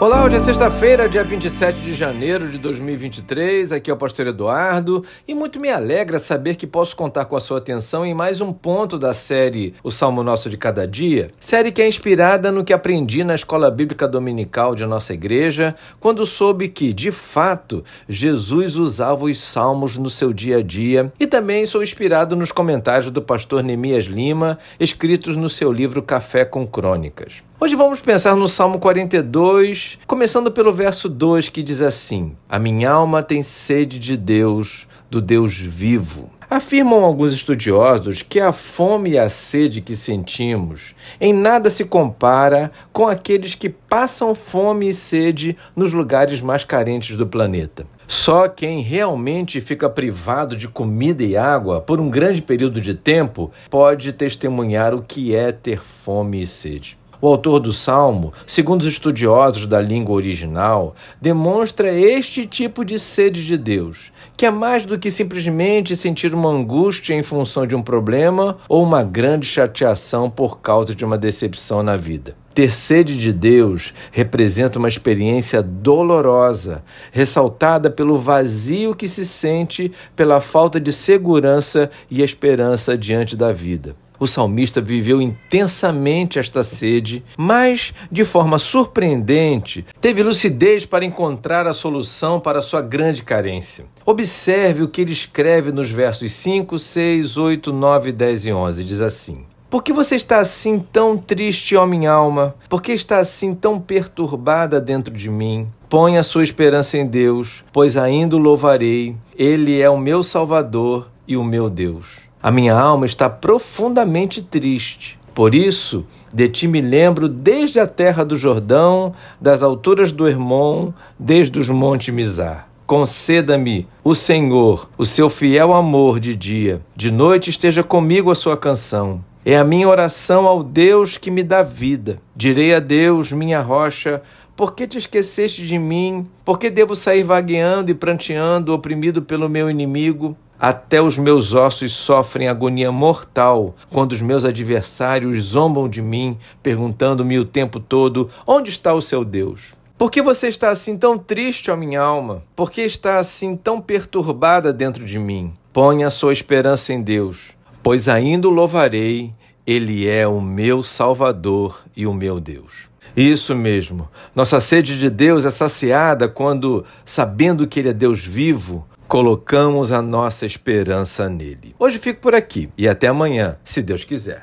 Olá, hoje é sexta-feira, dia 27 de janeiro de 2023. Aqui é o pastor Eduardo e muito me alegra saber que posso contar com a sua atenção em mais um ponto da série O Salmo Nosso de Cada Dia. Série que é inspirada no que aprendi na escola bíblica dominical de nossa igreja, quando soube que, de fato, Jesus usava os salmos no seu dia a dia. E também sou inspirado nos comentários do pastor Neemias Lima, escritos no seu livro Café com Crônicas. Hoje vamos pensar no Salmo 42, começando pelo verso 2 que diz assim: A minha alma tem sede de Deus, do Deus vivo. Afirmam alguns estudiosos que a fome e a sede que sentimos em nada se compara com aqueles que passam fome e sede nos lugares mais carentes do planeta. Só quem realmente fica privado de comida e água por um grande período de tempo pode testemunhar o que é ter fome e sede. O autor do Salmo, segundo os estudiosos da língua original, demonstra este tipo de sede de Deus, que é mais do que simplesmente sentir uma angústia em função de um problema ou uma grande chateação por causa de uma decepção na vida. Ter sede de Deus representa uma experiência dolorosa, ressaltada pelo vazio que se sente pela falta de segurança e esperança diante da vida. O salmista viveu intensamente esta sede, mas, de forma surpreendente, teve lucidez para encontrar a solução para sua grande carência. Observe o que ele escreve nos versos 5, 6, 8, 9, 10 e 11. Diz assim: por que você está assim tão triste, ó minha alma? Por que está assim tão perturbada dentro de mim? Põe a sua esperança em Deus, pois ainda o louvarei. Ele é o meu Salvador e o meu Deus. A minha alma está profundamente triste. Por isso, de ti me lembro desde a terra do Jordão, das alturas do Hermon, desde os montes Mizar. Conceda-me, o Senhor, o seu fiel amor de dia. De noite esteja comigo a sua canção. É a minha oração ao Deus que me dá vida. Direi a Deus, minha rocha, por que te esqueceste de mim? Por que devo sair vagueando e pranteando, oprimido pelo meu inimigo? Até os meus ossos sofrem agonia mortal quando os meus adversários zombam de mim, perguntando-me o tempo todo: onde está o seu Deus? Por que você está assim tão triste, ó minha alma? Por que está assim tão perturbada dentro de mim? Ponha a sua esperança em Deus, pois ainda o louvarei, Ele é o meu Salvador e o meu Deus. Isso mesmo. Nossa sede de Deus é saciada quando, sabendo que Ele é Deus vivo, colocamos a nossa esperança nele. Hoje fico por aqui e até amanhã, se Deus quiser.